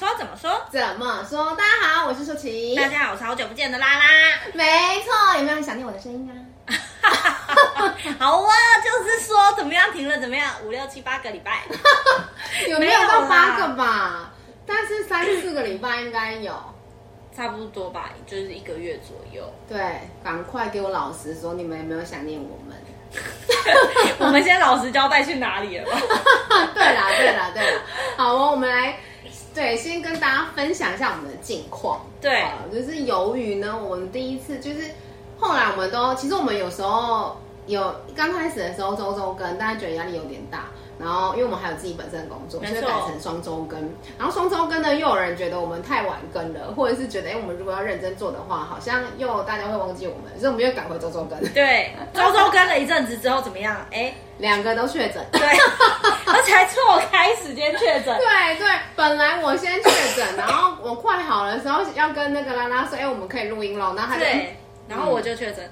说怎么说怎么说？大家好，我是舒淇。大家好，我是好久不见的拉拉。没错，有没有人想念我的声音啊？好啊，就是说怎么样停了怎么样，五六七八个礼拜，有没有到八个吧？但是三四个礼拜应该有，差不多吧，就是一个月左右。对，赶快给我老实说，你们有没有想念我们？我们先老实交代去哪里了吧？对啦，对啦，对啦。好哦，我们来，对，先跟大家分享一下我们的近况。对，就是由于呢，我们第一次就是后来我们都，其实我们有时候有刚开始的时候周周更，大家觉得压力有点大。然后，因为我们还有自己本身的工作，所以改成双周更。然后双周更呢，又有人觉得我们太晚更了，或者是觉得，哎，我们如果要认真做的话，好像又大家会忘记我们，所以我们又赶回周周更。对，周周更了一阵子之后怎么样？哎，两个都确诊。对，而且还错开时间确诊。对对，本来我先确诊，然后我快好了的时候要跟那个拉拉说，哎，我们可以录音了。然后他就，然后我就确诊。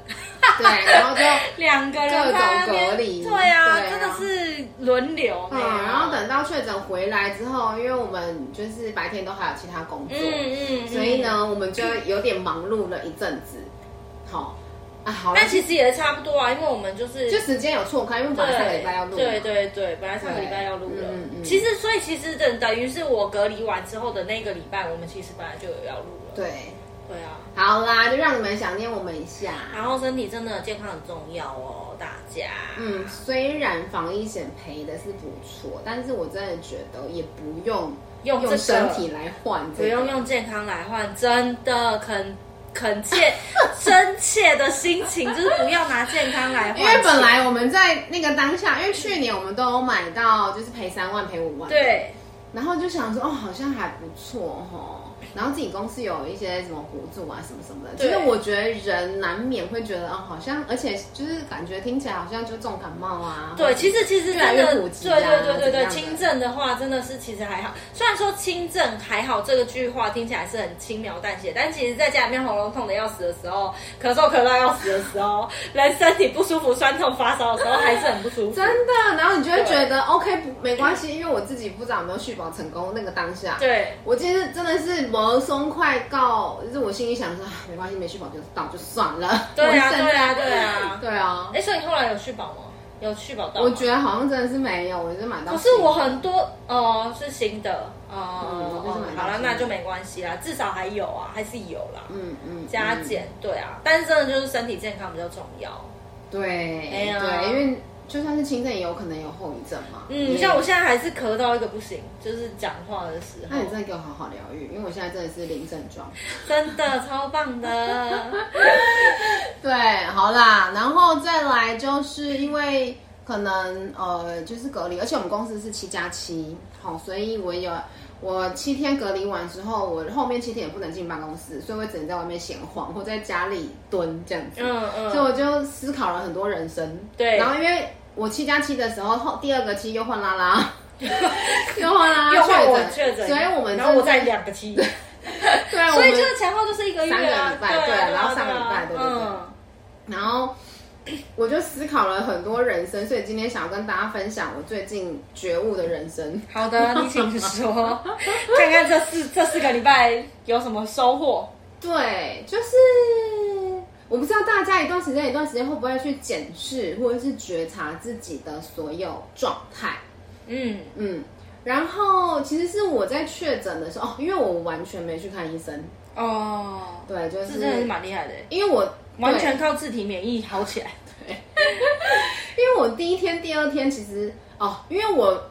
对，然后就 两个人各种隔离。对啊，真的是轮流。嗯，然后等到确诊回来之后，因为我们就是白天都还有其他工作，嗯嗯，所以呢，我们就有点忙碌了一阵子。好啊，好。但其实也差不多啊，因为我们就是就时间有错开，因为本来上个礼拜要录。对对对，本来上个礼拜要录了。嗯嗯。其实，所以其实等等于是我隔离完之后的那个礼拜，我们其实本来就有要录了。对。对啊，好啦，就让你们想念我们一下。然后身体真的健康很重要哦，大家。嗯，虽然防疫险赔的是不错，但是我真的觉得也不用用用身体来换，这个，不用用健康来换，真的恳恳切 真切的心情就是不要拿健康来换。因为本来我们在那个当下，因为去年我们都有买到，就是赔三万赔五万，对，然后就想说哦，好像还不错哦。然后自己公司有一些什么补助啊，什么什么的，其实我觉得人难免会觉得啊，好像而且就是感觉听起来好像就重感冒啊。对，其实其实真的，对对对对对，轻症的话真的是其实还好。虽然说轻症还好这个句话听起来是很轻描淡写，但其实在家里面喉咙痛的要死的时候，咳嗽咳到要死的时候，人身体不舒服、酸痛、发烧的时候，还是很不舒服。真的，然后你就会觉得 OK 不没关系，因为我自己不知道有没有续保成功那个当下。对，我其实真的是。而松快告，就是我心里想说，没关系，没续保就到就算了。对啊，对啊，对啊，对啊。哎，所以你后来有续保吗？有续保到？我觉得好像真的是没有，我就买到。可是我很多哦，是新的哦，好了，那就没关系啦，至少还有啊，还是有啦。嗯嗯，加减对啊，但是真的就是身体健康比较重要。对，对，因为。就算是轻症，也有可能有后遗症嘛。嗯，像我现在还是咳到一个不行，就是讲话的时候。那你真的给我好好疗愈，因为我现在真的是零症状，真的超棒的。对，好啦，然后再来就是因为可能呃，就是隔离，而且我们公司是七加七，好，所以我有我七天隔离完之后，我后面七天也不能进办公室，所以我只能在外面闲晃或在家里蹲这样子。嗯嗯。所以我就思考了很多人生。对。然后因为。我七加七的时候，后第二个七又换拉拉，又换拉拉又换我确诊，所以我们然后我再两个七，对，所以就是前后就是一个月三个礼拜，对，然后上个礼拜，对对对，然后我就思考了很多人生，所以今天想要跟大家分享我最近觉悟的人生。好的，你请说，看看这四这四个礼拜有什么收获？对，就是。我不知道大家一段时间一段时间会不会去检视或者是觉察自己的所有状态，嗯嗯，然后其实是我在确诊的时候，哦，因为我完全没去看医生哦，对，就是这真的是蛮厉害的，因为我完全靠自体免疫好起来，对，因为我第一天、第二天其实哦，因为我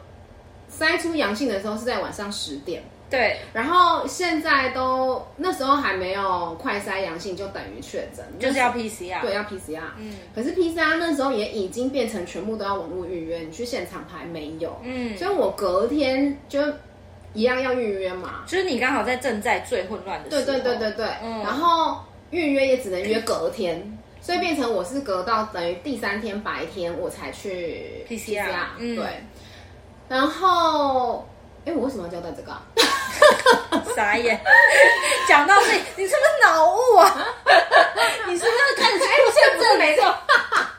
筛出阳性的时候是在晚上十点。对，然后现在都那时候还没有快筛阳性，就等于确诊，就是要 PCR，对，要 PCR。嗯，可是 PCR 那时候也已经变成全部都要网络预约，你去现场排没有。嗯，所以我隔天就一样要预约嘛。就是你刚好在正在最混乱的时候。对对对对对。嗯。然后预约也只能约隔天，所以变成我是隔到等于第三天白天我才去 PCR。嗯。对。然后。哎，我为什么要交代这个啊？傻眼！讲到这，你是不是脑雾啊？你是不是开始出现症？没错，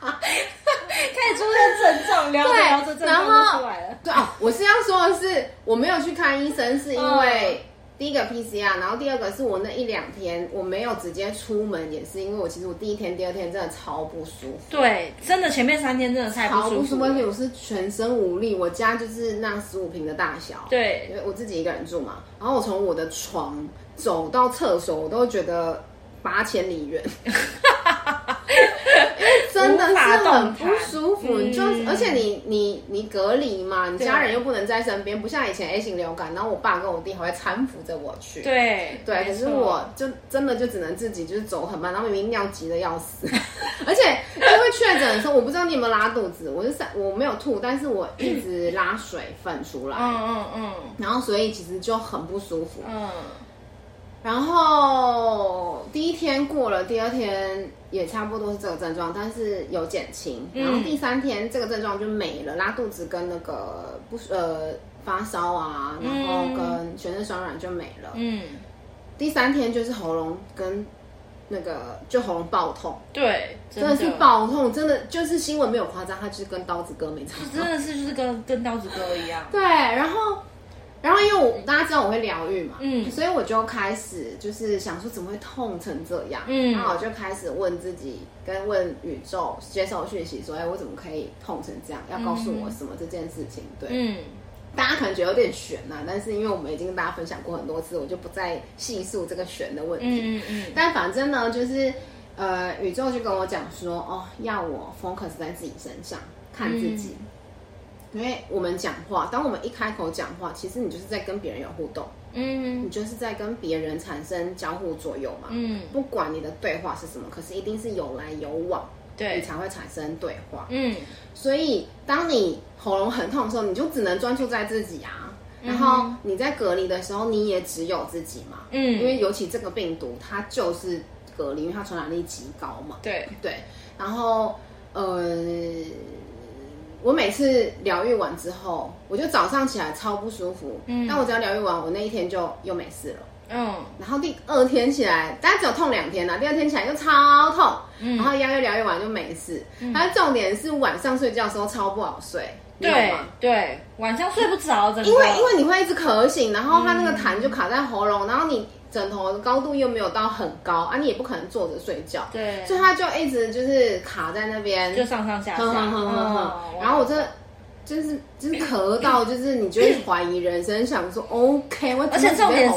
开始出现症状，聊着聊着症状就出来了。对啊，我是要说的是，我没有去看医生，是因为第一个 PCR，然后第二个是我那一两天我没有直接出门，也是因为我其实我第一天、第二天真的超不舒服。对，真的前面三天真的太不舒服。超不舒服，而且我是全身无力。我家就是那十五平的大小，对，因为我自己一个人住嘛。然后我从我的床走到厕所，我都觉得八千里远。真的是很不舒服，嗯、就而且你你你隔离嘛，你家人又不能在身边，不像以前 A 型流感，然后我爸跟我弟还会搀扶着我去。对对，可是我就真的就只能自己就是走很慢，然后明明尿急的要死，而且因为确诊的时候，我不知道你有没有拉肚子，我是我没有吐，但是我一直拉水分出来，嗯嗯嗯，然后所以其实就很不舒服，嗯。然后第一天过了，第二天也差不多是这个症状，但是有减轻。然后第三天这个症状就没了，拉肚子跟那个不呃发烧啊，然后跟全身酸软就没了。嗯，第三天就是喉咙跟那个就喉咙爆痛，对，真的，是爆痛，真的就是新闻没有夸张，它就是跟刀子割没差，真的是就是跟跟刀子割一样。对，然后。然后因为我大家知道我会疗愈嘛，嗯，所以我就开始就是想说怎么会痛成这样，嗯，然后我就开始问自己跟问宇宙接受讯息说，哎，我怎么可以痛成这样？要告诉我什么这件事情？对，嗯，大家可能觉得有点悬呐、啊，但是因为我们已经跟大家分享过很多次，我就不再细述这个悬的问题，嗯嗯，嗯，但反正呢，就是呃，宇宙就跟我讲说，哦，要我 focus 在自己身上，看自己。嗯因为我们讲话，当我们一开口讲话，其实你就是在跟别人有互动，嗯，你就是在跟别人产生交互作用嘛，嗯，不管你的对话是什么，可是一定是有来有往，对，你才会产生对话，嗯，所以当你喉咙很痛的时候，你就只能专注在自己啊，然后你在隔离的时候，你也只有自己嘛，嗯，因为尤其这个病毒，它就是隔离，因为它传染力极高嘛，对。对，然后呃。我每次疗愈完之后，我就早上起来超不舒服。嗯，但我只要疗愈完，我那一天就又没事了。嗯，然后第二天起来，大概只有痛两天啦。第二天起来又超痛。嗯，然后一样又疗愈完就没事。嗯，但是重点是晚上睡觉的时候超不好睡。对对，晚上睡不着的，因为因为你会一直咳醒，然后它那个痰就卡在喉咙，然后你。枕头的高度又没有到很高啊，你也不可能坐着睡觉，对，所以他就一直就是卡在那边，就上上下下，哼哼哼哼然后我这就是就是咳到，就是你就会怀疑人生，想说 OK，我而且重点是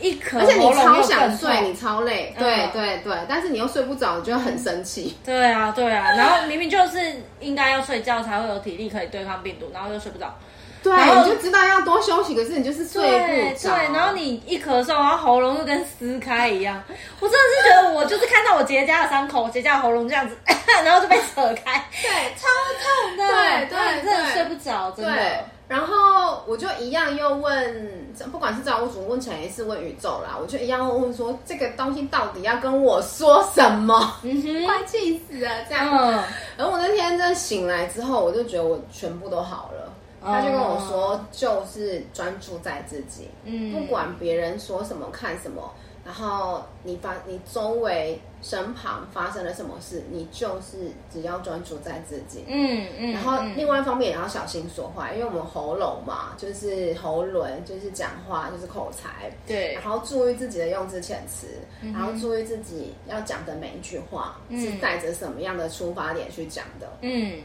一咳，而且你超想睡，你超累，对对对，但是你又睡不着，你就很生气，对啊对啊，然后明明就是应该要睡觉才会有体力可以对抗病毒，然后又睡不着。对，你就知道要多休息，可是你就是睡不着。对，然后你一咳嗽，然后喉咙就跟撕开一样。我真的是觉得，我就是看到我结痂的伤口，结痂的喉咙这样子，然后就被扯开，对，超痛的。对对，真的睡不着，真的。然后我就一样又问，不管是造物主问潜意识问宇宙啦，我就一样会问说，这个东西到底要跟我说什么？嗯哼，快气死了，这样。嗯。然后我那天真的醒来之后，我就觉得我全部都好了。他就跟我说，就是专注在自己，嗯，不管别人说什么、看什么，然后你发你周围身旁发生了什么事，你就是只要专注在自己，嗯嗯。然后另外一方面也要小心说话，因为我们喉咙嘛，就是喉轮，就是讲话，就是口才，对。然后注意自己的用字遣词，然后注意自己要讲的每一句话是带着什么样的出发点去讲的，嗯，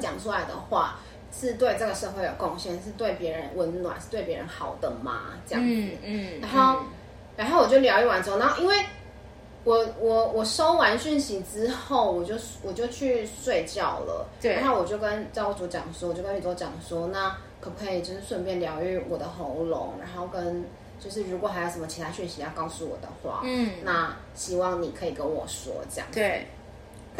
讲出来的话。是对这个社会有贡献，是对别人温暖，是对别人好的吗？这样子，嗯，嗯，然后，嗯、然后我就疗愈完之后，然后因为我我我收完讯息之后，我就我就去睡觉了，对，然后我就跟造物主讲说，我就跟宇宙讲说，那可不可以就是顺便疗愈我的喉咙，然后跟就是如果还有什么其他讯息要告诉我的话，嗯，那希望你可以跟我说这样，对。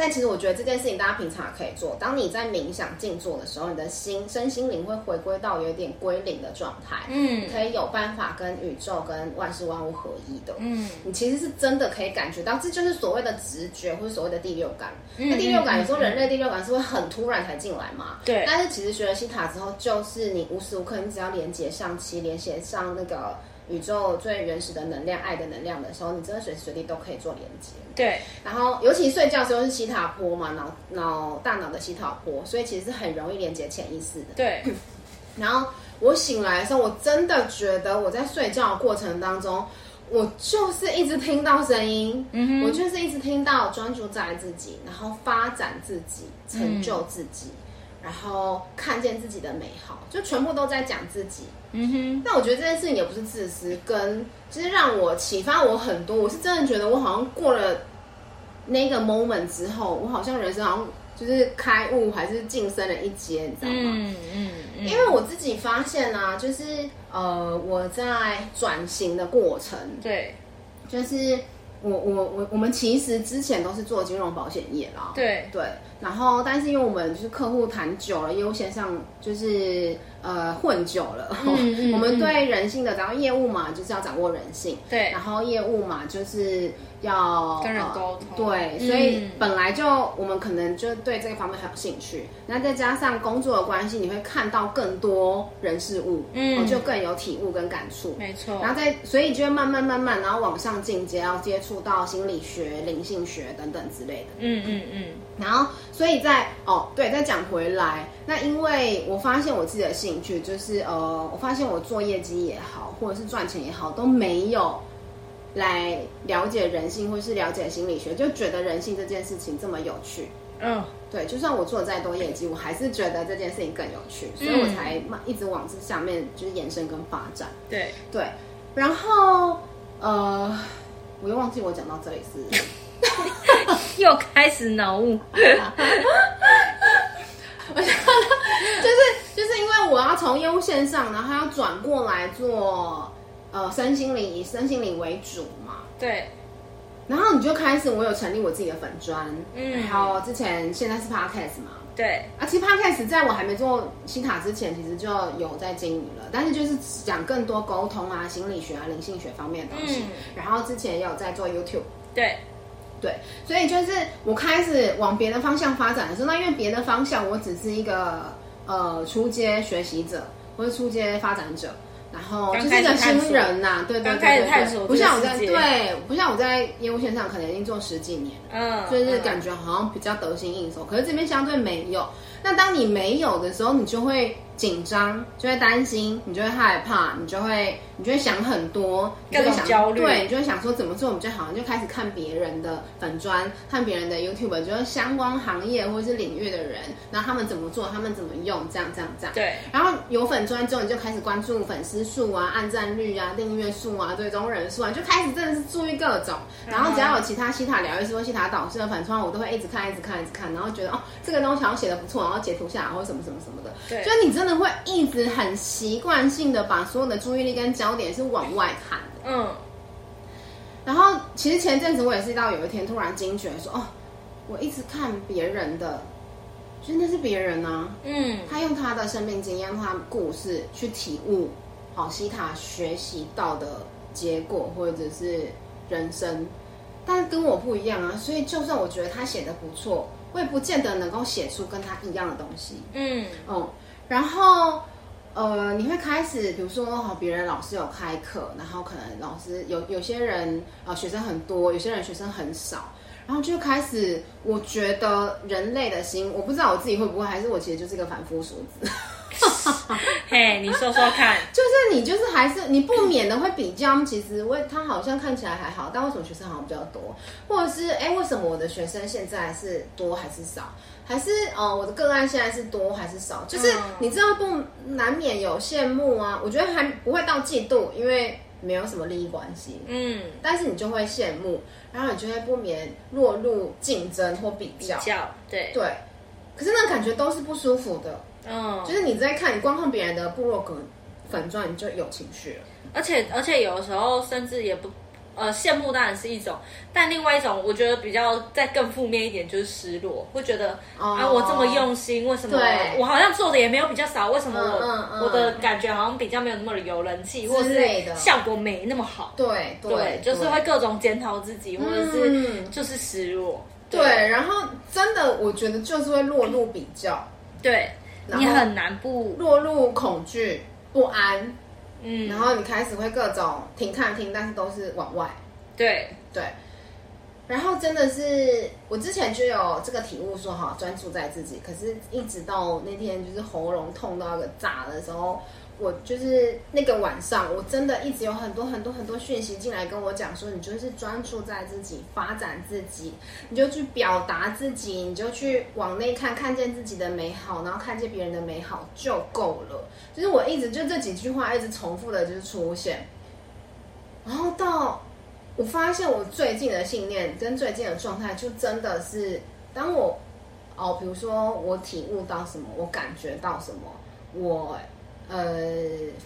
但其实我觉得这件事情大家平常也可以做。当你在冥想静坐的时候，你的心身心灵会回归到有一点归零的状态，嗯，可以有办法跟宇宙跟万事万物合一的，嗯，你其实是真的可以感觉到，这就是所谓的直觉或者所谓的第六感。嗯、那第六感，你说人类第六感是会很突然才进来嘛？对。但是其实学了西塔之后，就是你无时无刻，你只要连接上气，连接上那个。宇宙最原始的能量，爱的能量的时候，你真的随时随地都可以做连接。对，然后尤其睡觉的时候是西塔波嘛，脑脑大脑的西塔波，所以其实是很容易连接潜意识的。对，然后我醒来的时候，我真的觉得我在睡觉的过程当中，我就是一直听到声音，嗯，我就是一直听到专注在自己，然后发展自己，成就自己。嗯然后看见自己的美好，就全部都在讲自己。嗯哼。但我觉得这件事情也不是自私，跟就是让我启发我很多。我是真的觉得我好像过了那个 moment 之后，我好像人生好像就是开悟，还是晋升了一阶，你知道吗？嗯嗯，嗯。因为我自己发现啊，就是呃，我在转型的过程，对，就是我我我我们其实之前都是做金融保险业啦。对对。然后，但是因为我们就是客户谈久了，业务线上就是呃混久了，嗯 嗯、我们对人性的，然后业务嘛就是要掌握人性，对，然后业务嘛就是要跟人沟通，呃，对，所以本来就我们可能就对这个方面很有兴趣，那再加上工作的关系，你会看到更多人事物，嗯，就更有体悟跟感触，没错，然后再所以就会慢慢慢慢，然后往上进阶，要接触到心理学、灵性学等等之类的，嗯嗯嗯，然后。所以在哦，对，再讲回来，那因为我发现我自己的兴趣就是呃，我发现我做业绩也好，或者是赚钱也好，都没有来了解人性，或是了解心理学，就觉得人性这件事情这么有趣。嗯，对，就算我做再多业绩，我还是觉得这件事情更有趣，所以我才一直往这下面就是延伸跟发展。对对，然后呃，我又忘记我讲到这里是。又开始脑雾，我 想就是就是因为我要从业务线上，然后要转过来做呃身心灵，以身心灵为主嘛。对。然后你就开始，我有成立我自己的粉砖，嗯，然后之前现在是 Podcast 嘛。对。啊，其实 Podcast 在我还没做西塔之前，其实就有在经营了，但是就是讲更多沟通啊、心理学啊、灵性学方面的东西。嗯。然后之前也有在做 YouTube。对。对，所以就是我开始往别的方向发展的时候，那因为别的方向我只是一个呃初阶学习者或者初阶发展者，然后就是一个新人呐、啊，对对对对对，不像我在对，不像我在业务线上可能已经做十几年，嗯，就是感觉好像比较得心应手，可是这边相对没有。那当你没有的时候，你就会。紧张就会担心，你就会害怕，你就会你就会想很多，你就会想焦虑，对，你就会想说怎么做我们最好，你就开始看别人的粉砖，看别人的 YouTube，就是相关行业或者是领域的人，然后他们怎么做，他们怎么用，这样这样这样。对。然后有粉砖之后，你就开始关注粉丝数啊、按赞率啊、订阅数啊、追踪人数啊，就开始真的是注意各种。然后只要有其他西塔疗愈师或西塔导师的粉砖，我都会一直看、一直看、一直看，然后觉得哦，这个东西好像写的不错，然后截图下来或者什么什么什么的。对。所以你真的。会一直很习惯性的把所有的注意力跟焦点是往外看的，嗯。然后其实前阵子我也是到有一天突然惊觉说，哦，我一直看别人的，真的是别人啊，嗯，他用他的生命经验、他的故事去体悟，好西塔学习到的结果或者是人生，但跟我不一样啊，所以就算我觉得他写的不错，我也不见得能够写出跟他一样的东西，嗯，哦。然后，呃，你会开始，比如说，哈，别人老师有开课，然后可能老师有有些人啊、学生很多，有些人学生很少，然后就开始，我觉得人类的心，我不知道我自己会不会，还是我其实就是一个凡夫俗子。嘿，hey, 你说说看，就是你就是还是你不免的会比较，其实为他好像看起来还好，但为什么学生好像比较多，或者是哎，为什么我的学生现在是多还是少，还是哦我的个案现在是多还是少？就是你知道不难免有羡慕啊，我觉得还不会到嫉妒，因为没有什么利益关系，嗯，但是你就会羡慕，然后你就会不免落入竞争或比较，比较对。对，可是那感觉都是不舒服的。嗯，就是你在看，你光看别人的部落格粉钻，你就有情绪了。而且而且有的时候甚至也不，呃，羡慕当然是一种，但另外一种我觉得比较再更负面一点就是失落，会觉得、哦、啊，我这么用心，为什么我好像做的也没有比较少？为什么我、嗯嗯、我的感觉好像比较没有那么有人气，或者是效果没那么好？对对，对，就是会各种检讨自己，或者是就是失落。对，对，然后真的我觉得就是会落入比较，对。你很难不落入恐惧、不安，嗯，然后你开始会各种停看听，但是都是往外，对。对。然后真的是我之前就有这个体悟，说哈专注在自己，可是一直到那天就是喉咙痛到一个炸的时候，我就是那个晚上，我真的一直有很多很多很多讯息进来跟我讲说，你就是专注在自己发展自己，你就去表达自己，你就去往内看，看见自己的美好，然后看见别人的美好就够了。就是我一直就这几句话一直重复的，就是出现。然后到我发现我最近的信念跟最近的状态，就真的是当我哦，比如说我体悟到什么，我感觉到什么，我呃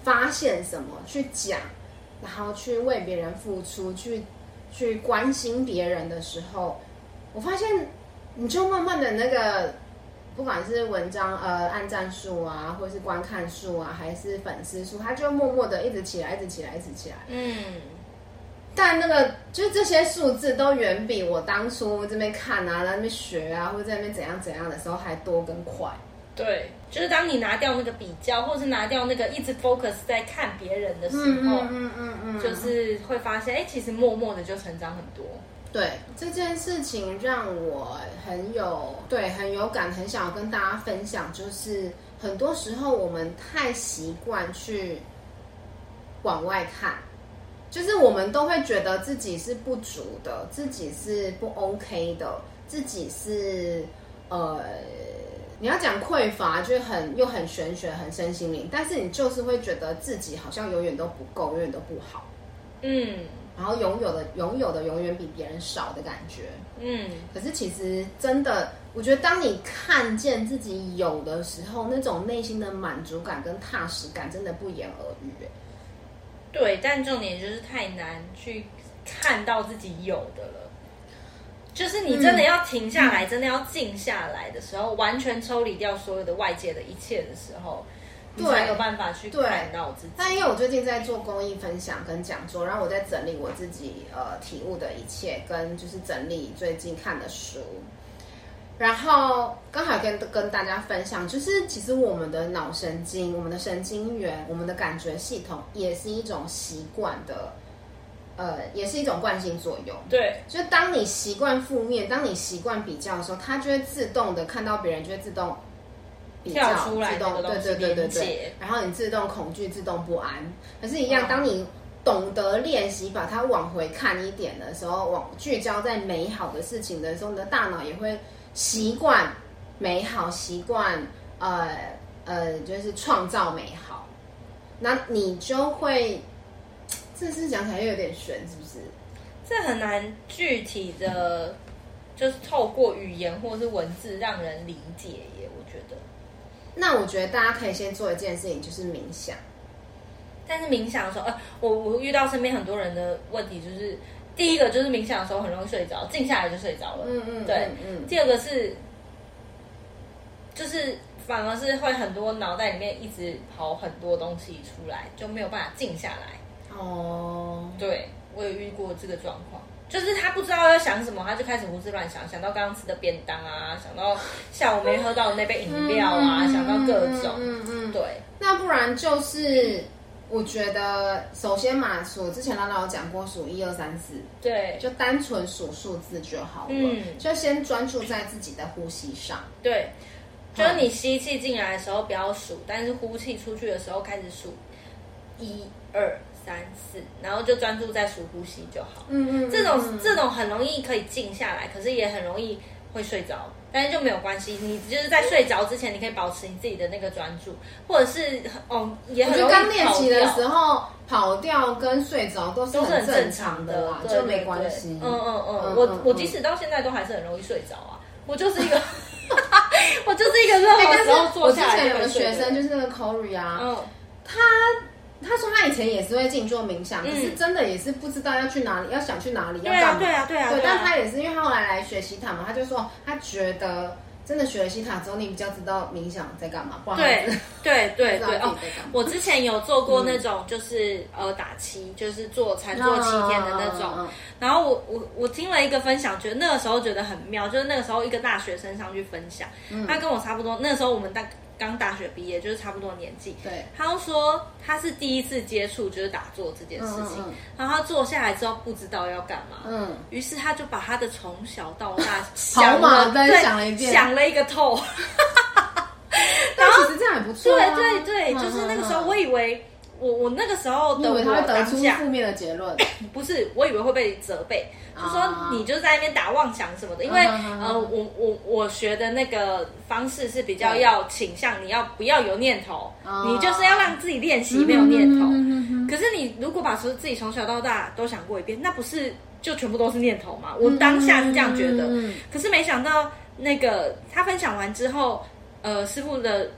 发现什么去讲，然后去为别人付出，去去关心别人的时候，我发现你就慢慢的那个，不管是文章呃按赞数啊，或是观看数啊，还是粉丝数，它就默默的一直起来，一直起来，一直起来。嗯。但那个就是这些数字都远比我当初这边看啊，在那边学啊，或者在那边怎样怎样的时候还多跟快。对，就是当你拿掉那个比较，或是拿掉那个一直 focus 在看别人的时候，嗯嗯嗯，嗯，嗯，就是会发现，哎，其实默默的就成长很多。对，这件事情让我很有对很有感，很想要跟大家分享，就是很多时候我们太习惯去往外看。就是我们都会觉得自己是不足的，自己是不 OK 的，自己是呃，你要讲匮乏，就很又很玄学，很身心灵，但是你就是会觉得自己好像永远都不够，永远都不好，嗯，然后拥有的拥有的永远比别人少的感觉，嗯，可是其实真的，我觉得当你看见自己有的时候，那种内心的满足感跟踏实感，真的不言而喻。对，但重点就是太难去看到自己有的了。就是你真的要停下来，嗯、真的要静下来的时候，完全抽离掉所有的外界的一切的时候，你才有办法去看到自己。但因为我最近在做公益分享跟讲座，然后我在整理我自己呃体悟的一切，跟就是整理最近看的书。然后刚好跟跟大家分享，就是其实我们的脑神经、我们的神经元、我们的感觉系统，也是一种习惯的，呃，也是一种惯性作用。对，就是当你习惯负面，当你习惯比较的时候，它就会自动的看到别人，就会自动比较跳出来，自动对对对对对，然后你自动恐惧、自动不安。可是，一样，当你懂得练习把它往回看一点的时候，往聚焦在美好的事情的时候，你的大脑也会。习惯美好，习惯呃呃，就是创造美好，那你就会，这是讲起来又有点悬，是不是？这很难具体的，就是透过语言或是文字让人理解耶。我觉得，那我觉得大家可以先做一件事情，就是冥想。但是冥想的时候，呃，我我遇到身边很多人的问题就是。第一个就是冥想的时候很容易睡着，静下来就睡着了。嗯嗯，对。嗯。第二个是，就是反而是会很多脑袋里面一直跑很多东西出来，就没有办法静下来。哦。对，我有遇过这个状况，就是他不知道要想什么，他就开始胡思乱想，想到刚刚吃的便当啊，想到下午没喝到的那杯饮料啊，嗯、想到各种。嗯嗯。对。那不然就是。我觉得首先嘛，数之前拉拉有讲过数一二三四，对，就单纯数数字就好了，嗯，就先专注在自己的呼吸上，对，就是你吸气进来的时候不要数，但是呼气出去的时候开始数一二三四，然后就专注在数呼吸就好，嗯嗯，这种、嗯、这种很容易可以静下来，可是也很容易会睡着。但是就没有关系，你就是在睡着之前，你可以保持你自己的那个专注，或者是哦，也很刚练习的时候跑掉跟睡着都是很正常的啦，就没关系。嗯嗯嗯，嗯，我我即使到现在都还是很容易睡着啊，我就是一个，我就是一个任何时候坐下来就会睡。我之前有个学生就是那个 Corey 啊，嗯，他。他说他以前也是会静坐冥想，可是真的也是不知道要去哪里，要想去哪里，要干嘛？对啊，对啊，对啊。对，但他也是因为他后来来学习塔嘛，他就说他觉得真的学了西塔之后，你比较知道冥想在干嘛。对对对 对哦，我之前有做过那种，就是呃打七，就是做禅做七天的那种。然后我我我听了一个分享，觉得那个时候觉得很妙，就是那个时候一个大学生上去分享，他跟我差不多，那个时候我们大。刚大学毕业，就是差不多年纪。对，他就说他是第一次接触就是打坐这件事情，嗯嗯、然后他坐下来之后不知道要干嘛，嗯，于是他就把他的从小到大 想了一遍，想了一个透。然后其实这样也不错、啊。对对对，就是那个时候，我以为。我我那个时候的我当下，负面的结论，不是，我以为会被责备，就说你就在那边打妄想什么的，因为呃，我我我学的那个方式是比较要倾向你要不要有念头，你就是要让自己练习没有念头。可是你如果把说自己从小到大都想过一遍，那不是就全部都是念头吗？我当下是这样觉得，可是没想到那个他分享完之后，呃，师傅的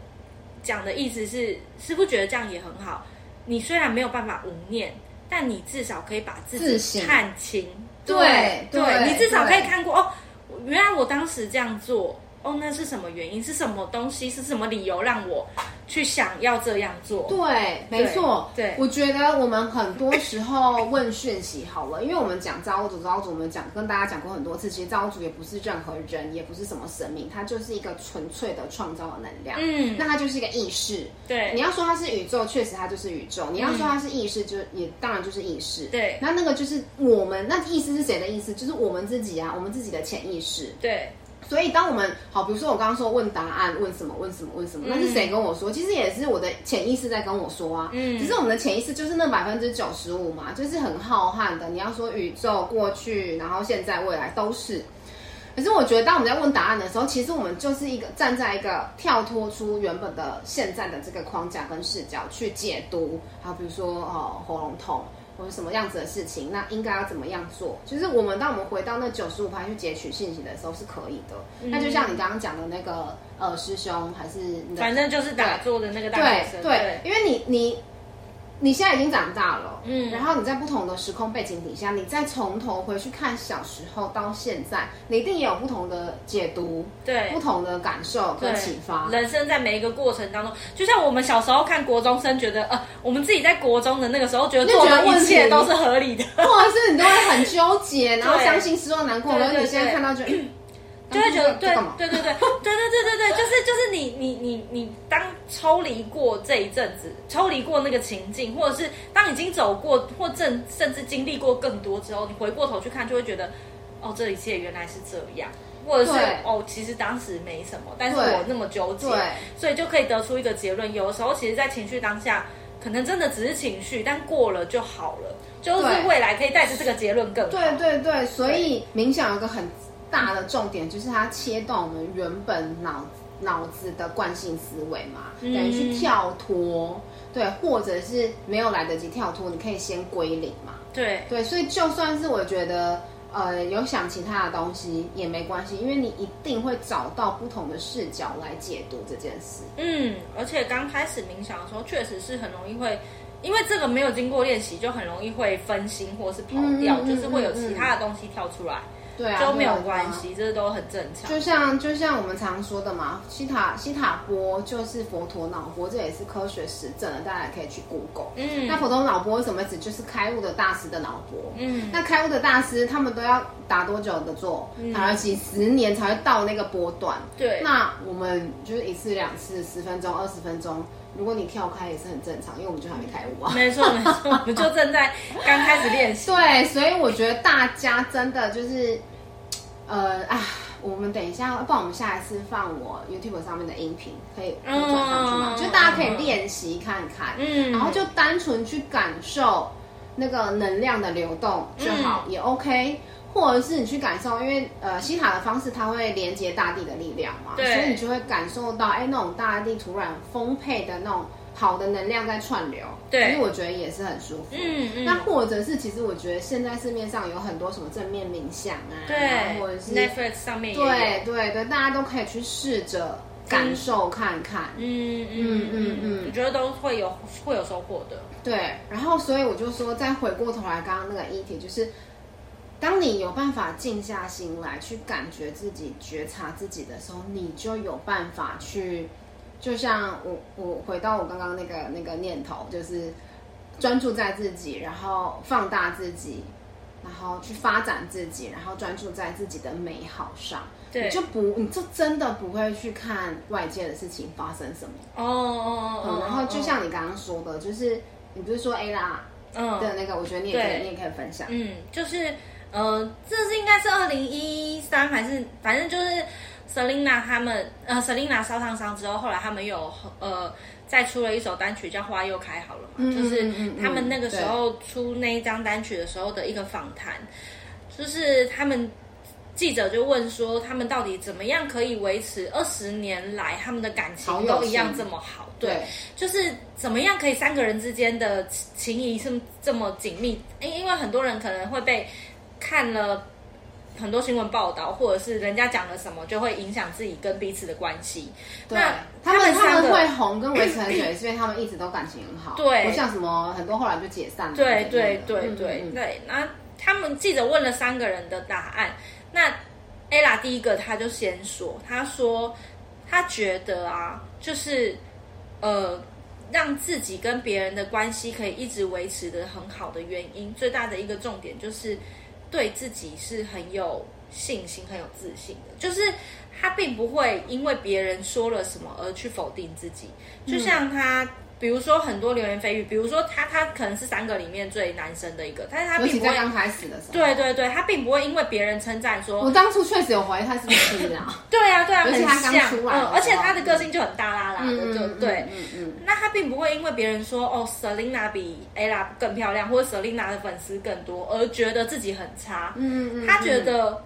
讲的意思是，师傅觉得这样也很好。你虽然没有办法无念，但你至少可以把自己看清。对对，对，你至少可以看过哦，原来我当时这样做。哦，那是什么原因？是什么东西？是什么理由让我去想要这样做？对，没错。对，我觉得我们很多时候问讯息好了，因为我们讲造物主，造物主我们讲跟大家讲过很多次，其实造物主也不是任何人，也不是什么神明，它就是一个纯粹的创造的能量。嗯，那它就是一个意识。对，你要说它是宇宙，确实它就是宇宙；你要说它是意识，就也当然就是意识。对，那那个就是我们，那意思是谁的意思？就是我们自己啊，我们自己的潜意识。对。所以，当我们好，比如说我刚刚说问答案，问什么，问什么，问什么，那是谁跟我说？其实也是我的潜意识在跟我说啊。嗯，只是我们的潜意识就是那百分之九十五嘛，就是很浩瀚的。你要说宇宙过去，然后现在、未来都是。可是我觉得，当我们在问答案的时候，其实我们就是一个站在一个跳脱出原本的现在的这个框架跟视角去解读。好，比如说哦，喉咙痛。或者什么样子的事情，那应该要怎么样做？就是我们当我们回到那九十五趴去截取信息的时候是可以的。嗯、那就像你刚刚讲的那个呃师兄，还是你的反正就是打坐的那个大学生，对，因为你你。你现在已经长大了，嗯，然后你在不同的时空背景底下，你再从头回去看小时候到现在，你一定也有不同的解读，对，不同的感受跟启发。人生在每一个过程当中，就像我们小时候看国中生，觉得呃，我们自己在国中的那个时候，觉得做的一切都是合理的，或者是你都会很纠结，然后伤心、失望、难过，然后你现在看到就。就会觉得，对对对对，对对 对对对，就是就是你你你你当抽离过这一阵子，抽离过那个情境，或者是当已经走过或正，甚至经历过更多之后，你回过头去看，就会觉得哦这一切原来是这样，或者是哦其实当时没什么，但是我那么纠结。所以就可以得出一个结论，有的时候其实在情绪当下，可能真的只是情绪，但过了就好了。就是未来可以带着这个结论更。对对对，所以冥想有个很。大的重点就是它切断我们原本脑脑子的惯性思维嘛，等于去跳脱，对，或者是没有来得及跳脱，你可以先归零嘛，对对，所以就算是我觉得呃有想其他的东西也没关系，因为你一定会找到不同的视角来解读这件事。嗯，而且刚开始冥想的时候，确实是很容易会，因为这个没有经过练习，就很容易会分心或是跑掉，嗯嗯嗯嗯嗯，就是会有其他的东西跳出来。对啊，都没有关系，这都很正常。就像就像我们常说的嘛，西塔西塔波就是佛陀脑波，这也是科学实证的，大家也可以去 Google。嗯，那佛陀脑波为什么指就是开悟的大师的脑波？嗯，那开悟的大师他们都要打多久的坐？打了几十年才会到那个波段。对，那我们就是一次两次，十分钟、二十分钟。如果你跳开也是很正常，因为我们就还没开舞啊。没错没错，我们就正在刚开始练习。对，所以我觉得大家真的就是，呃啊，我们等一下，不然我们下一次放我 YouTube 上面的音频，可以转上去吗？嗯、就大家可以练习看看，嗯，然后就单纯去感受那个能量的流动就好，嗯、也 OK。或者是你去感受，因为呃，西塔的方式它会连接大地的力量嘛，所以你就会感受到，哎，那种大地土壤丰沛的那种好的能量在串流，对，所以我觉得也是很舒服。嗯嗯。那或者是，其实我觉得现在市面上有很多什么正面冥想啊，对，或者是 Netflix 上面，对对对，大家都可以去试着感受看看。嗯嗯嗯嗯，我觉得都会有会有收获的。对，然后所以我就说，再回过头来，刚刚那个议题就是。当你有办法静下心来去感觉自己、觉察自己的时候，你就有办法去，就像我我回到我刚刚那个那个念头，就是专注在自己，然后放大自己，然后去发展自己，然后专注在自己的美好上，对，你就不，你就真的不会去看外界的事情发生什么。哦哦哦，然后就像你刚刚说的，就是你不是说 A 啦，嗯。的那个，我觉得你也可以，你也可以分享，嗯，就是。呃，这是应该是二零一三还是反正就是 Selina 他们呃 Selina 烧烫伤之后，后来他们有呃再出了一首单曲叫《花又开好了》嘛，嗯、就是他们那个时候出那一张单曲的时候的一个访谈，就是他们。记者就问说，他们到底怎么样可以维持二十年来他们的感情都一样这么好？好对，就是怎么样可以三个人之间的情谊是这么紧密？因因为很多人可能会被看了很多新闻报道，或者是人家讲了什么，就会影响自己跟彼此的关系。对，那他们他们会红跟维持很久，是因为 他们一直都感情很好。对，不像什么很多后来就解散了。对对对对对，对，那他们记者问了三个人的答案。那 Ella 第一个，他就先说，他说他觉得啊，就是呃，让自己跟别人的关系可以一直维持的很好的原因，最大的一个重点就是对自己是很有信心、很有自信的，就是他并不会因为别人说了什么而去否定自己，就像他。嗯比如说很多流言蜚语，比如说他他可能是三个里面最男生的一个，但是他并不会刚开始的时候，对对对，他并不会因为别人称赞说，我当初确实有怀疑他是不是 对啊对啊，而且他刚出来，嗯，而且他的个性就很大啦啦的，嗯、就对，嗯嗯，嗯，那他并不会因为别人说哦，Selina 比 Ella 更漂亮，或者 Selina 的粉丝更多，而觉得自己很差，嗯嗯，他觉得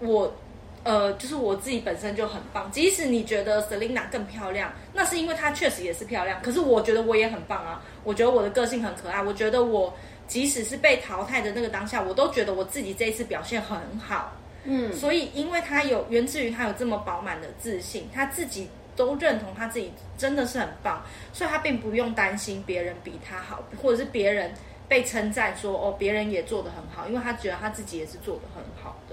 我。呃，就是我自己本身就很棒，即使你觉得 Selina 更漂亮，那是因为她确实也是漂亮。可是我觉得我也很棒啊，我觉得我的个性很可爱，我觉得我即使是被淘汰的那个当下，我都觉得我自己这一次表现很好。嗯，所以因为她有源自于她有这么饱满的自信，她自己都认同她自己真的是很棒，所以她并不用担心别人比她好，或者是别人被称赞说哦，别人也做得很好，因为她觉得她自己也是做得很好的。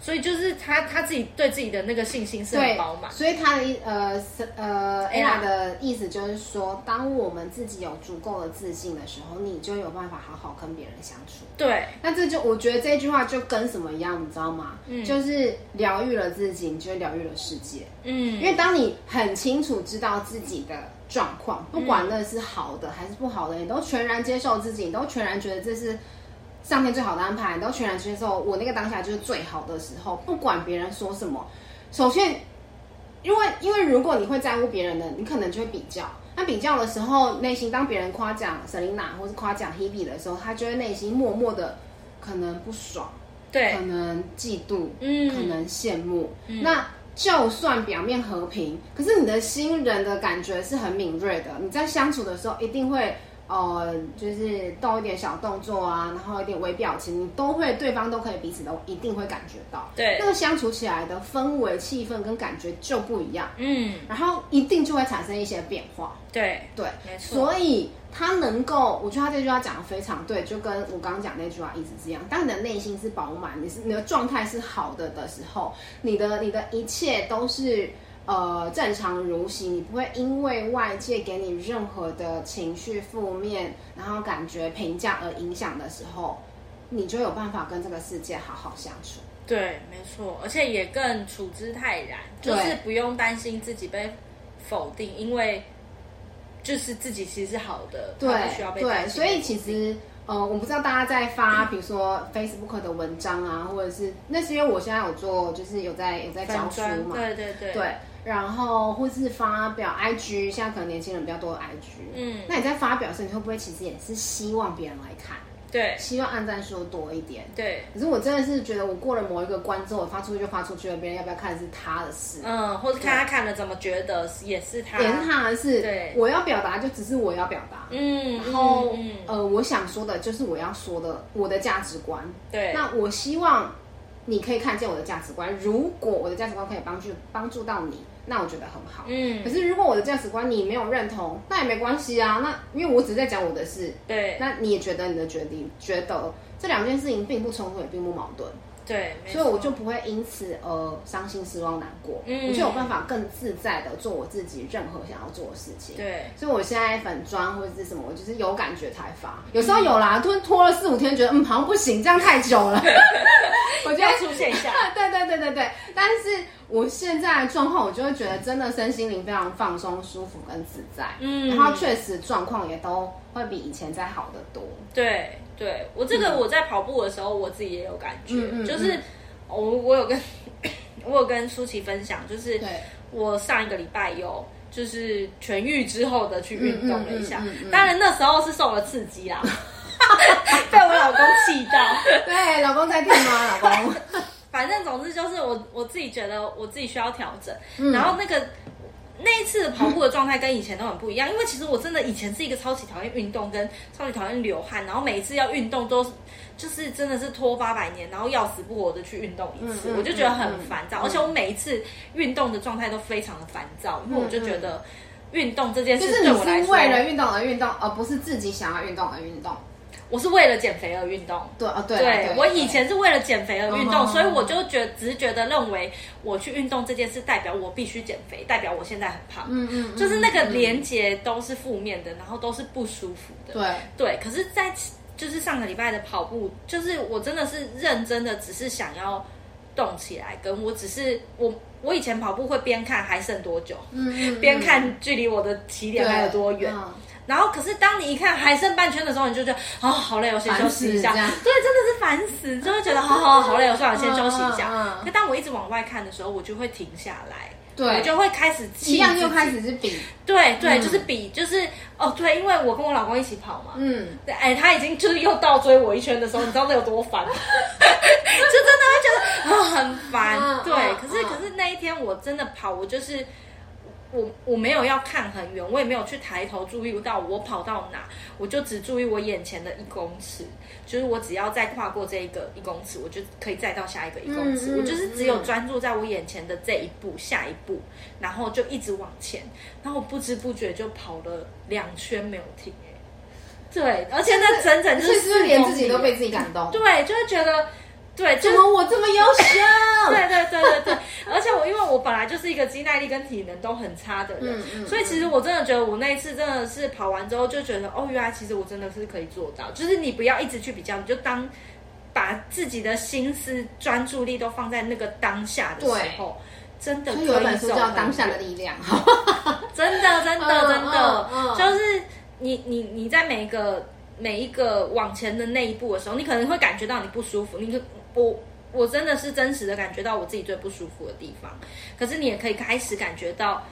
所以就是他他自己对自己的那个信心是很饱满。所以他的呃呃 Ella 的意思就是说，当我们自己有足够的自信的时候，你就有办法好好跟别人相处。对，那这就我觉得这句话就跟什么一样，你知道吗？嗯，就是疗愈了自己，你就疗愈了世界。嗯，因为当你很清楚知道自己的状况，不管那是好的还是不好的，你都全然接受自己，你都全然觉得这是。上天最好的安排，都全然接受。我那个当下就是最好的时候，不管别人说什么。首先，因为因为如果你会在乎别人的，你可能就会比较。那比较的时候，内心当别人夸奖 Selina 或是夸奖 Hebe 的时候，他就会内心默默的可能不爽，对，可能嫉妒，嗯，可能羡慕。嗯，那就算表面和平，可是你的心人的感觉是很敏锐的。你在相处的时候，一定会。呃，就是动一点小动作啊，然后一点微表情，你都会，对方都可以彼此都一定会感觉到，对，那个相处起来的氛围、气氛跟感觉就不一样，嗯，然后一定就会产生一些变化，对对，没错。所以他能够，我觉得他这句话讲的非常对，就跟我刚刚讲那句话意思是一样。当你的内心是饱满，你是你的状态是好的的时候，你的你的一切都是。呃，正常如行，你不会因为外界给你任何的情绪负面，然后感觉评价而影响的时候，你就有办法跟这个世界好好相处。对，没错，而且也更处之泰然，就是不用担心自己被否定，因为就是自己其实是好的，对，不需要被对。所以其实，呃，我不知道大家在发，比如说 Facebook 的文章啊，或者是那是因为我现在有做，就是有在有在教书嘛，对对对，对。然后或是发表 IG，现在可能年轻人比较多的 IG，嗯，那你在发表的时候，你会不会其实也是希望别人来看？对，希望按赞数多一点。对，可是我真的是觉得，我过了某一个关之后，我发出去就发出去了，别人要不要看是他的事。嗯，或者看他看了怎么觉得，也是他，也是他的事。对，我要表达就只是我要表达。嗯，然后、嗯、呃，我想说的就是我要说的，我的价值观。对，那我希望你可以看见我的价值观。如果我的价值观可以帮助帮助到你。那我觉得很好，嗯。可是如果我的价值观你没有认同，那也没关系啊。那因为我只是在讲我的事，对。那你也觉得你的决定，觉得这两件事情并不冲突，也并不矛盾。对，所以我就不会因此而伤心、失望、难过。嗯，我就有办法更自在的做我自己任何想要做的事情。对，所以我现在粉妆或者是什么，我就是有感觉才发。有时候有啦，突然拖了四五天，觉得嗯好像不行，这样太久了，我就要出现一下。对对对对对，但是我现在的状况，我就会觉得真的身心灵非常放松、舒服跟自在。嗯，然后确实状况也都会比以前再好得多。对。对我这个我在跑步的时候，我自己也有感觉，嗯、就是我我有跟 我有跟舒淇分享，就是对我上一个礼拜有就是痊愈之后的去运动了一下，嗯嗯嗯嗯嗯当然那时候是受了刺激啦，被我老公气到。对，老公在听吗？老公，反正总之就是我我自己觉得我自己需要调整，嗯然后那个。那一次跑步的状态跟以前都很不一样，因为其实我真的以前是一个超级讨厌运动，跟超级讨厌流汗，然后每一次要运动都就是真的是拖八百年，然后要死不活的去运动一次，我就觉得很烦躁，嗯、而且我每一次运动的状态都非常的烦躁，嗯、因为我就觉得运动这件事对我来说，就是你是为了运动而运动，而不是自己想要运动而运动。我是为了减肥而运动，对啊，对，对，我以前是为了减肥而运动，所以我就觉只是觉得认为我去运动这件事代表我必须减肥，代表我现在很胖，嗯嗯，就是那个连接都是负面的，然后都是不舒服的，对。对。可是，在就是上个礼拜的跑步，就是我真的是认真的，只是想要动起来，跟我只是我我以前跑步会边看还剩多久，嗯，边看距离我的起点还有多远。然后，可是当你一看还剩半圈的时候，你就觉得啊、哦，好累，我先休息一下。对，真的是烦死，就会觉得好好 好累，我算了，先休息一下。嗯嗯、可当我一直往外看的时候，我就会停下来，对，我就会开始一样又开始是比，对对，就是比，就是哦，对，因为我跟我老公一起跑嘛，嗯，对，哎，他已经就是又倒追我一圈的时候，你知道那有多烦吗？就真的会觉得啊、哦、很烦，嗯、对。嗯、可是可是那一天我真的跑，我就是。我我没有要看很远，我也没有去抬头注意到我跑到哪，我就只注意我眼前的一公尺，就是我只要再跨过这一个一公尺，我就可以再到下一个一公尺。我就是只有专注在我眼前的这一步、嗯、下一步，然后就一直往前，然后不知不觉就跑了两圈没有停。对，而且那整整就是，是连自己都被自己感动？对，就会觉得。对，怎么我这么优秀？对对对对对，而且我因为我本来就是一个肌耐力跟体能都很差的人，嗯嗯、所以其实我真的觉得我那一次真的是跑完之后就觉得，哦，原来其实我真的是可以做到。就是你不要一直去比较，你就当把自己的心思专注力都放在那个当下的时候，真的可以走。有本书叫《当下的力量》，真的真的真的，就是你你你在每一个每一个往前的那一步的时候，你可能会感觉到你不舒服，你就。我我真的是真实的感觉到我自己最不舒服的地方，可是你也可以开始感觉到，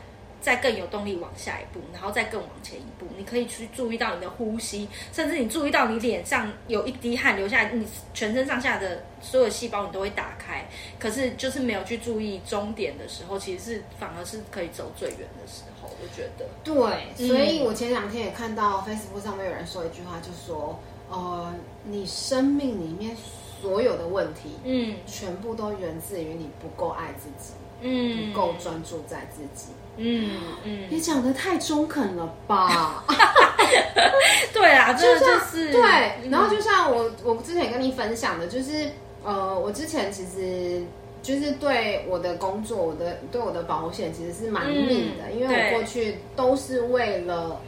再更有动力往下一步，然后再更往前一步。你可以去注意到你的呼吸，甚至你注意到你脸上有一滴汗流下来，你全身上下的所有细胞你都会打开。可是就是没有去注意终点的时候，其实是反而是可以走最远的时候。我觉得，对，所以我前两天也看到 Facebook 上面有人说一句话，就说，呃，你生命里面。所有的问题，嗯，全部都源自于你不够爱自己，嗯，不够专注在自己，嗯嗯，你讲的太中肯了吧？对啊，就像是对，然后就像我我之前跟你分享的，就是呃，我之前其实就是对我的工作，我的对我的保险其实是蛮密的，因为我过去都是为了。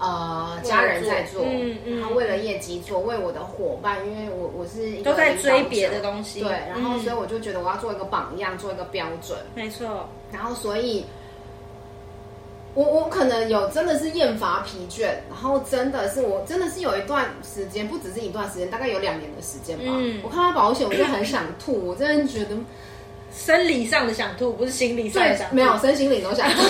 呃，家人在做，嗯嗯、然后为了业绩做，为我的伙伴，因为我我是都在追别的东西，对，然后所以我就觉得我要做一个榜样，做一个标准，没错。然后所以，我我可能有真的是厌乏疲倦，然后真的是我真的是有一段时间，不只是一段时间，大概有两年的时间吧。嗯、我看到保险，我就很想吐，我真的觉得。生理上的想吐，不是心理上的想吐。没有，身心灵都想吐。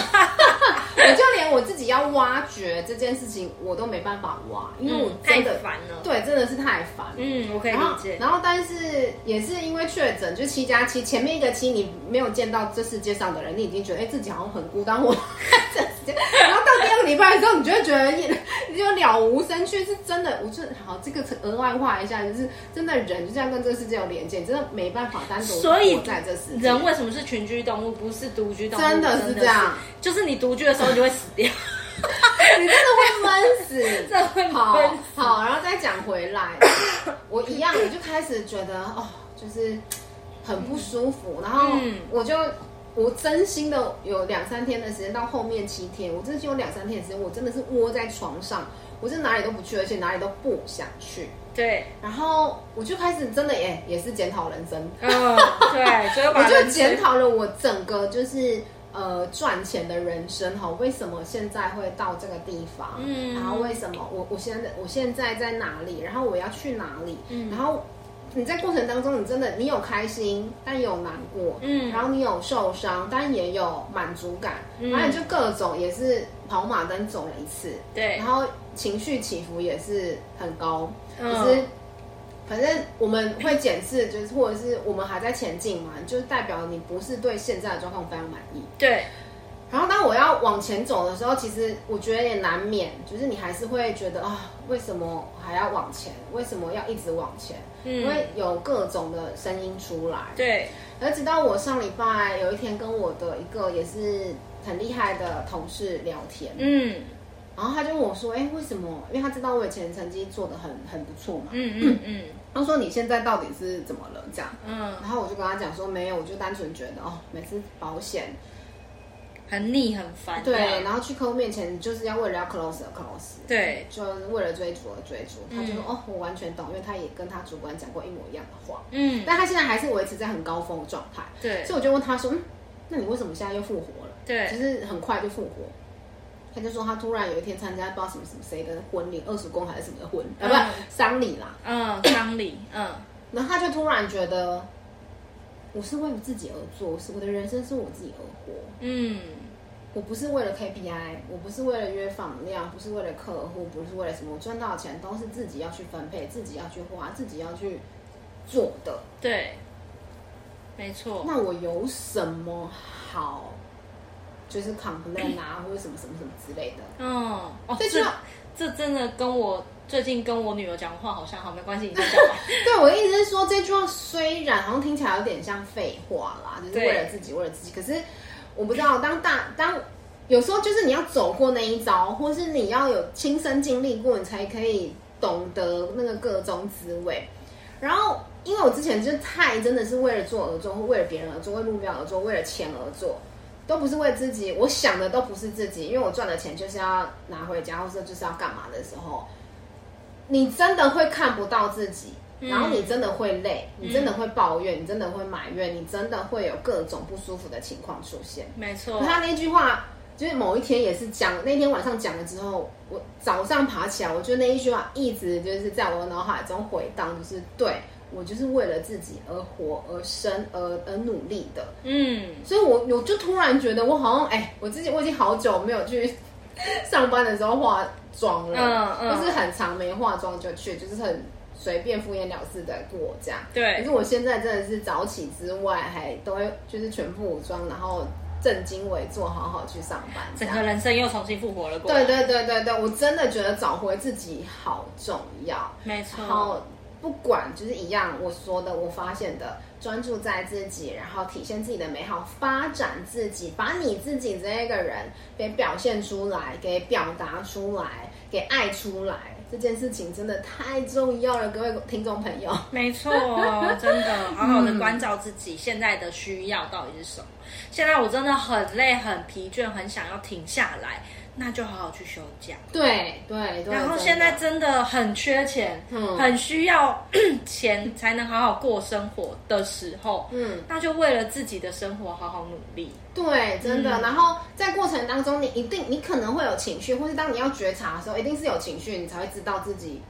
我就连我自己要挖掘这件事情，我都没办法挖，因为我真的烦了。对，真的是太烦。嗯，我可以理解。然后，但是也是因为确诊，就七加七，前面一个七你没有见到这世界上的人，你已经觉得哎自己好像很孤单。我 这时间，然后到第二个礼拜的时候，你就会觉得你就了无生趣，是真的。我就好这个额外话一下，就是真的人就这样跟这个世界有连接，真的没办法单独活在这世界。人为什么是群居动物，不是独居动物？真的是这样，就是你独居的时候，你就会死掉，你真的会闷死，真的会闷。好，好，然后再讲回来，我一样，我就开始觉得哦，就是很不舒服，然后我就我真心的有两三天的时间，到后面七天，我真的有两三天的时间，我真的是窝在床上，我是哪里都不去，而且哪里都不想去。对，然后我就开始真的也也是检讨人生，嗯，对，所以我就检讨了我整个就是呃赚钱的人生哈，为什么现在会到这个地方？嗯，然后为什么我我现在我现在在哪里？然后我要去哪里？嗯，然后你在过程当中，你真的你有开心，但也有难过，嗯，然后你有受伤，但也有满足感，嗯。然后你就各种也是跑马灯走了一次，对。然后情绪起伏也是很高，嗯。可是反正我们会检视，就是或者是我们还在前进嘛，就是代表你不是对现在的状况非常满意，对，然后当我要往前走的时候，其实我觉得也难免，就是你还是会觉得啊，为什么还要往前？为什么要一直往前？嗯因为有各种的声音出来。对，而直到我上礼拜有一天跟我的一个也是很厉害的同事聊天，嗯然后他就问我说：“哎，为什么？因为他知道我以前成绩做的很很不错嘛。嗯嗯嗯 他说你现在到底是怎么了？这样。嗯，然后我就跟他讲说没有，我就单纯觉得哦，每次保险很腻很烦，对，然后去客户面前就是要为了要 close 而 close，对，就是为了追逐而追逐。他就说、嗯哦，我完全懂，因为他也跟他主管讲过一模一样的话，嗯，但他现在还是维持在很高峰的状态。对所以我就问他说，嗯，那你为什么现在又复活了？对就是很快就复活。他就说他突然有一天参加不知道什么什么谁的婚礼，二十公还是什么的婚，嗯啊，不是丧礼啦。嗯，丧礼，嗯 然后他就突然觉得，我是为了自己而做，是我的人生是我自己而活。嗯我不是为了 KPI，我不是为了约访量，不是为了客户，不是为了什么，我赚到的钱都是自己要去分配，自己要去花，自己要去做的。对，没错，那我有什么好，就是 complain 啊，或者什么什么什么之类的？嗯，哦，这这句话这真的跟我最近跟我女儿讲话好像，好没关系，你先讲吧。对我的意思是说，这句话虽然好像听起来有点像废话啦，就是为了自己，为了自己。可是我不知道，当大当有时候就是你要走过那一招，或是你要有亲身经历过，你才可以懂得那个个中滋味。然后，因为我之前就太真的是为了做而做，或为了别人而做，为目标而做，为了钱而做，都不是为自己。我想的都不是自己，因为我赚的钱就是要拿回家，或者就是要干嘛的时候，你真的会看不到自己，然后你真的会累，你真的会抱怨，你真的会埋怨，你真的会有各种不舒服的情况出现。没错，他那句话就是某一天也是讲，那天晚上讲了之后，我早上爬起来，我觉得那一句话一直就是在我的脑海中回荡，就是对我就是为了自己而活、而生、而而努力的。嗯，所以我我就突然觉得，我好像哎、我自己我已经好久没有去 上班的时候化妆了，嗯嗯。就是很长没化妆就去，就是很随便敷衍了事的过这样。对可是我现在真的是早起之外，还都会就是全副武装，然后正襟危坐，好好去上班。整个人生又重新复活了过来。对对对对对，我真的觉得找回自己好重要。没错。然后不管就是一样，我说的，我发现的，专注在自己，然后体现自己的美好，发展自己，把你自己这一个人给表现出来，给表达出来，给爱出来，这件事情真的太重要了，各位听众朋友。没错，真的好好的关照自己现在的需要到底是什么。现在我真的很累、很疲倦，很想要停下来，那就好好去休假。对对对。然后现在真的很缺钱，嗯很需要 钱才能好好过生活的时候，嗯，那就为了自己的生活好好努力。对，真的。嗯然后在过程当中，你一定你可能会有情绪，或是当你要觉察的时候，一定是有情绪，你才会知道自己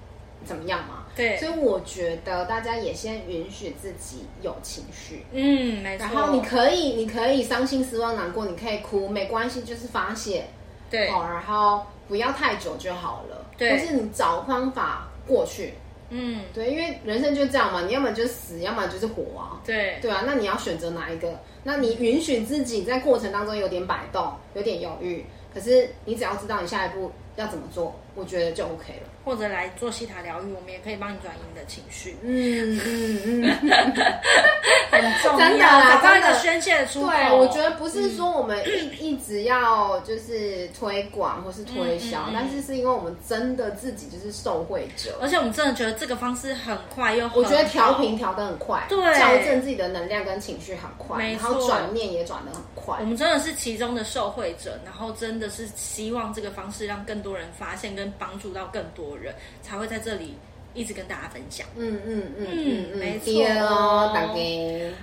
怎么样嘛。对所以我觉得大家也先允许自己有情绪。嗯，没错。然后你可以，你可以伤心、失望、难过，你可以哭，没关系，就是发泄。对哦，然后不要太久就好了。对或是你找方法过去。嗯，对，因为人生就这样嘛，你要么就死，要么就是活啊。对对啊，那你要选择哪一个？那你允许自己在过程当中有点摆动，有点犹豫，可是你只要知道你下一步要怎么做，我觉得就 OK 了。或者来做西塔疗愈，我们也可以帮你转移你的情绪，嗯嗯嗯，很重要，真的啦找到一个宣泄的出口。对，我觉得不是说我们一、一直要就是推广或是推销，嗯嗯嗯但是是因为我们真的自己就是受惠者。而且我们真的觉得这个方式很快又很我觉得调频调的很快，对。矫正自己的能量跟情绪很快，然后转念也转的很快。我。们真的是其中的受惠者，然后真的是希望这个方式让更多人发现跟帮助到更多人，才会在这里一直跟大家分享。嗯嗯嗯嗯没错对哦，大哥。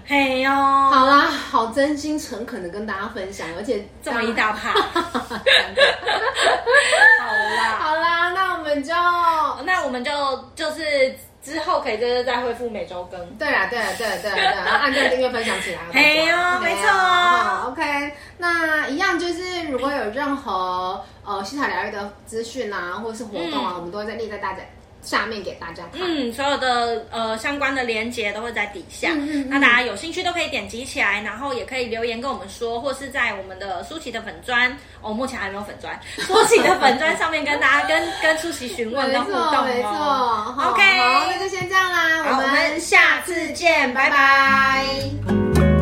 嘿哟，好啦，好真心诚恳的跟大家分享，而且这么一大趴，好啦，好啦，那我们就那我们就就是之后可以就是再恢复每周更。对啊，对啊，对啊对啊对啊，然后按照、订阅、分享起来。没有，没错。好，OK，那一样就是如果有任何呃西塔疗愈的资讯啊，或者是活动啊，嗯、我们都会在列在大家。下面给大家看，嗯，所有的呃相关的连接都会在底下，嗯嗯嗯，那大家有兴趣都可以点击起来，然后也可以留言跟我们说，或是在我们的舒淇的粉砖，哦，目前还没有粉砖，舒淇的粉砖上面跟大家跟 跟舒淇询问跟互动哦，没错，好，OK，好，那就先这样啦，好，我们下次见，拜拜。拜拜。